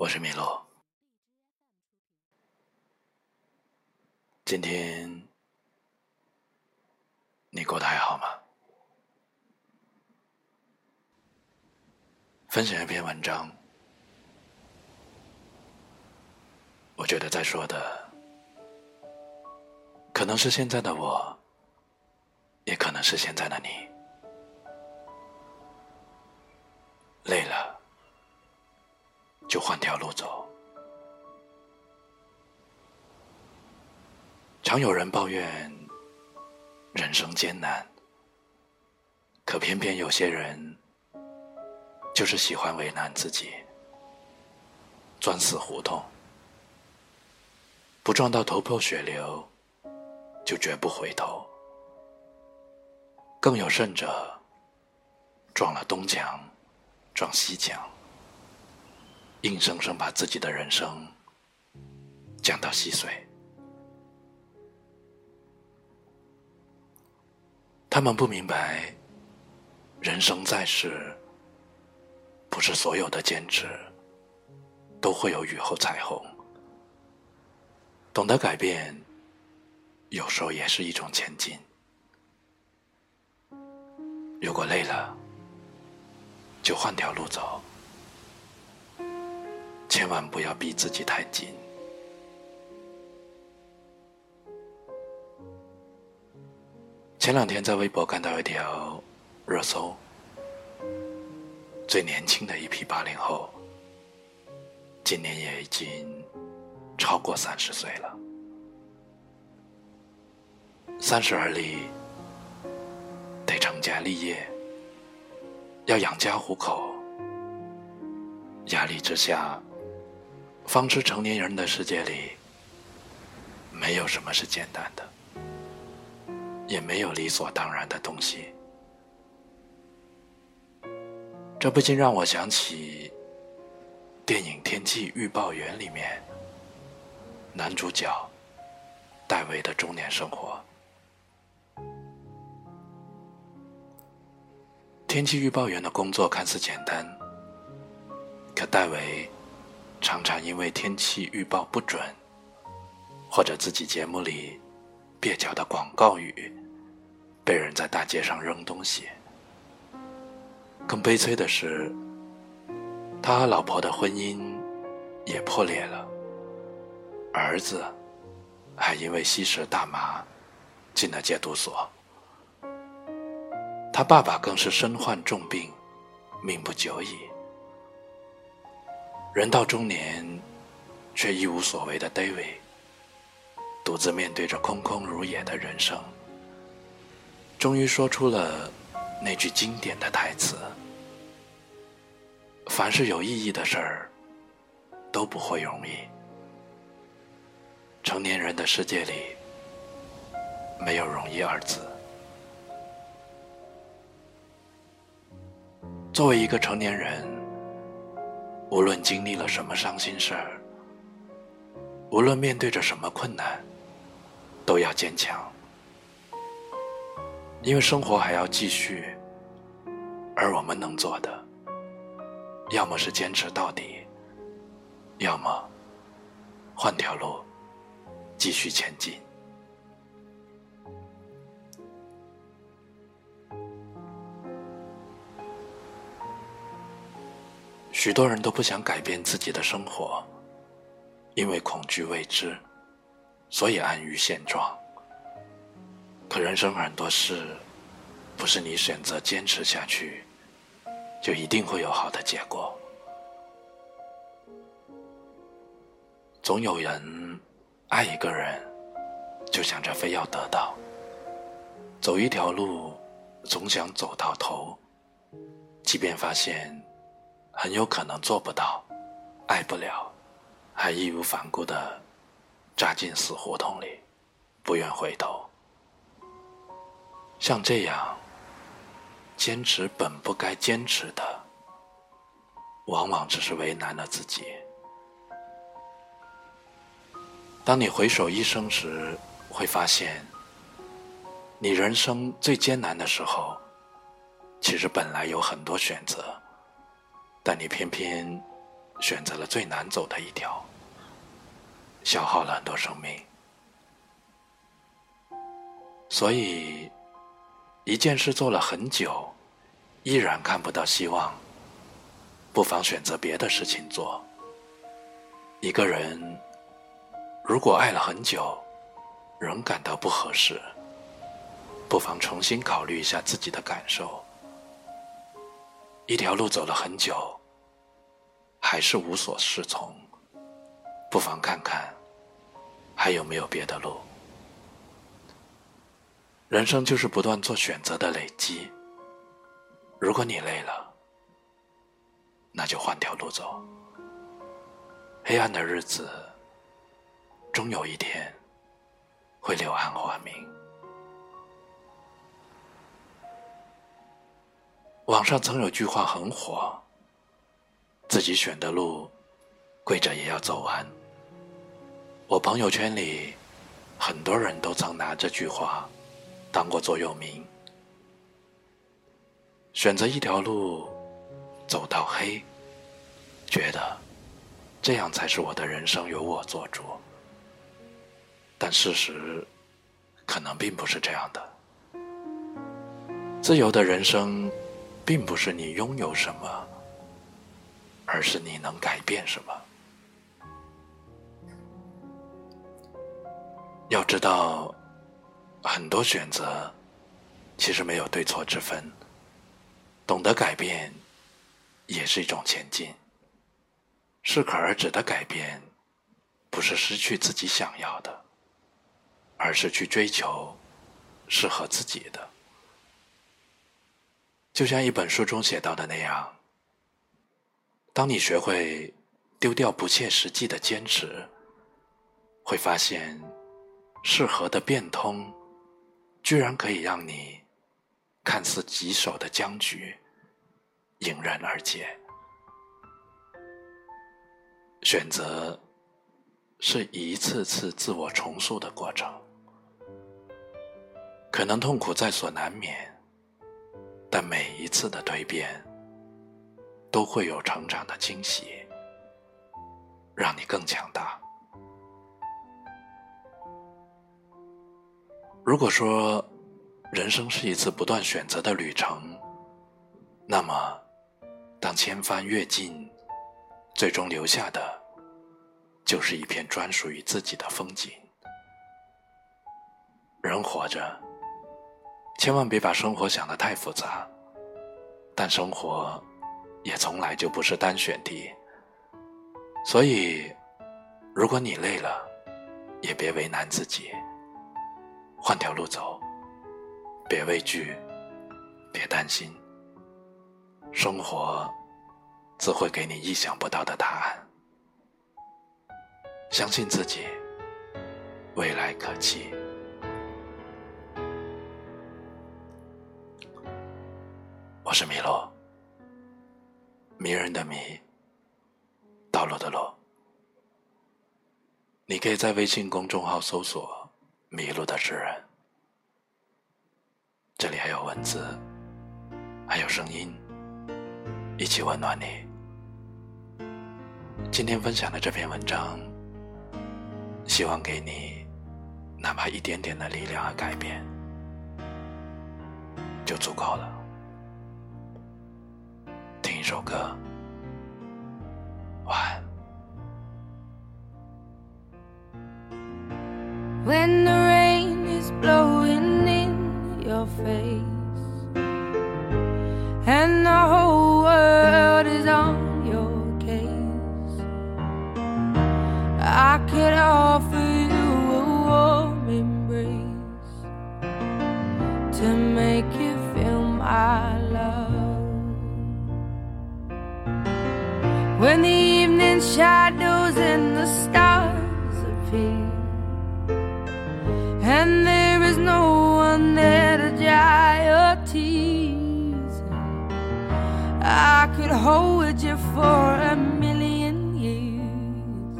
我是米洛。今天你过得还好吗？分享一篇文章，我觉得在说的可能是现在的我，也可能是现在的你。累了。就换条路走。常有人抱怨人生艰难，可偏偏有些人就是喜欢为难自己，钻死胡同，不撞到头破血流，就绝不回头。更有甚者，撞了东墙，撞西墙。硬生生把自己的人生降到稀碎。他们不明白，人生在世，不是所有的坚持都会有雨后彩虹。懂得改变，有时候也是一种前进。如果累了，就换条路走。千万不要逼自己太紧。前两天在微博看到一条热搜：最年轻的一批八零后，今年也已经超过三十岁了。三十而立，得成家立业，要养家糊口，压力之下。方知成年人的世界里，没有什么是简单的，也没有理所当然的东西。这不禁让我想起电影《天气预报员》里面男主角戴维的中年生活。天气预报员的工作看似简单，可戴维。常常因为天气预报不准，或者自己节目里蹩脚的广告语，被人在大街上扔东西。更悲催的是，他和老婆的婚姻也破裂了，儿子还因为吸食大麻进了戒毒所，他爸爸更是身患重病，命不久矣。人到中年，却一无所谓的 David，独自面对着空空如也的人生，终于说出了那句经典的台词：“凡是有意义的事儿，都不会容易。成年人的世界里，没有容易二字。作为一个成年人。”无论经历了什么伤心事儿，无论面对着什么困难，都要坚强，因为生活还要继续。而我们能做的，要么是坚持到底，要么换条路继续前进。许多人都不想改变自己的生活，因为恐惧未知，所以安于现状。可人生很多事，不是你选择坚持下去，就一定会有好的结果。总有人爱一个人，就想着非要得到；走一条路，总想走到头，即便发现。很有可能做不到，爱不了，还义无反顾的扎进死胡同里，不愿回头。像这样坚持本不该坚持的，往往只是为难了自己。当你回首一生时，会发现，你人生最艰难的时候，其实本来有很多选择。但你偏偏选择了最难走的一条，消耗了很多生命。所以，一件事做了很久，依然看不到希望，不妨选择别的事情做。一个人如果爱了很久，仍感到不合适，不妨重新考虑一下自己的感受。一条路走了很久，还是无所适从，不妨看看还有没有别的路。人生就是不断做选择的累积。如果你累了，那就换条路走。黑暗的日子，终有一天会柳暗花明。网上曾有句话很火：“自己选的路，跪着也要走完。”我朋友圈里很多人都曾拿这句话。当过座右铭，选择一条路走到黑，觉得这样才是我的人生由我做主。但事实可能并不是这样的。自由的人生，并不是你拥有什么，而是你能改变什么。要知道。很多选择其实没有对错之分，懂得改变也是一种前进。适可而止的改变，不是失去自己想要的，而是去追求适合自己的。就像一本书中写到的那样，当你学会丢掉不切实际的坚持，会发现适合的变通。居然可以让你看似棘手的僵局迎刃而解。选择是一次次自我重塑的过程，可能痛苦在所难免，但每一次的蜕变都会有成长的惊喜，让你更强大。如果说人生是一次不断选择的旅程，那么当千帆阅尽，最终留下的就是一片专属于自己的风景。人活着，千万别把生活想得太复杂，但生活也从来就不是单选题。所以，如果你累了，也别为难自己。换条路走，别畏惧，别担心，生活自会给你意想不到的答案。相信自己，未来可期。我是米洛，的迷，道路的路。你可以在微信公众号搜索。迷路的诗人，这里还有文字，还有声音，一起温暖你。今天分享的这篇文章，希望给你哪怕一点点的力量和改变，就足够了。听一首歌，when the rain is blowing in your face and the whole world is on your case. I could offer you a warm embrace to make you feel my love. When the evening shadows and the stars appear I could hold you for a million years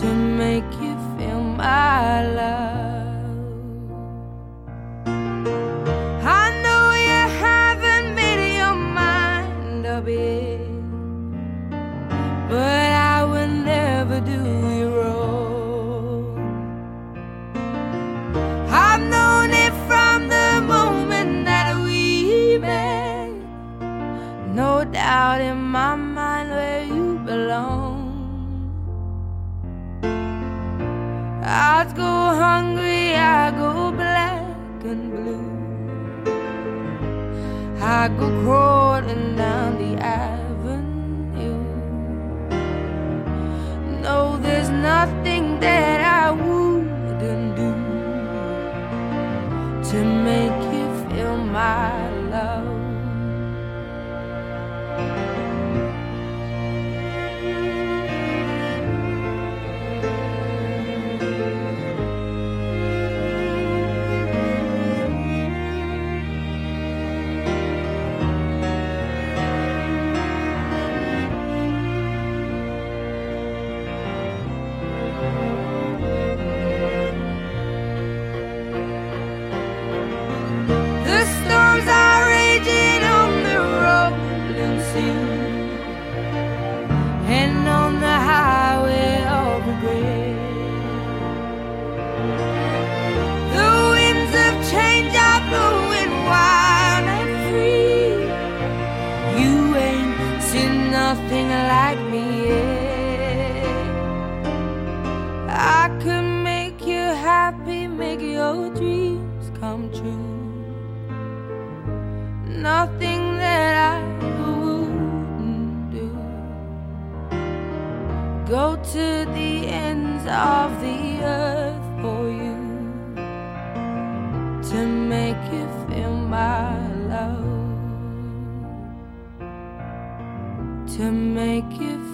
to make you feel my love. I'd go hungry, I go black and blue. I go crawling down the avenue. No, there's nothing that I wouldn't do to make you feel my love. Wild and free. You ain't seen nothing like me yet. I could make you happy, make your dreams come true nothing that I wouldn't do. Go to the ends of the earth for you to make you Love to make you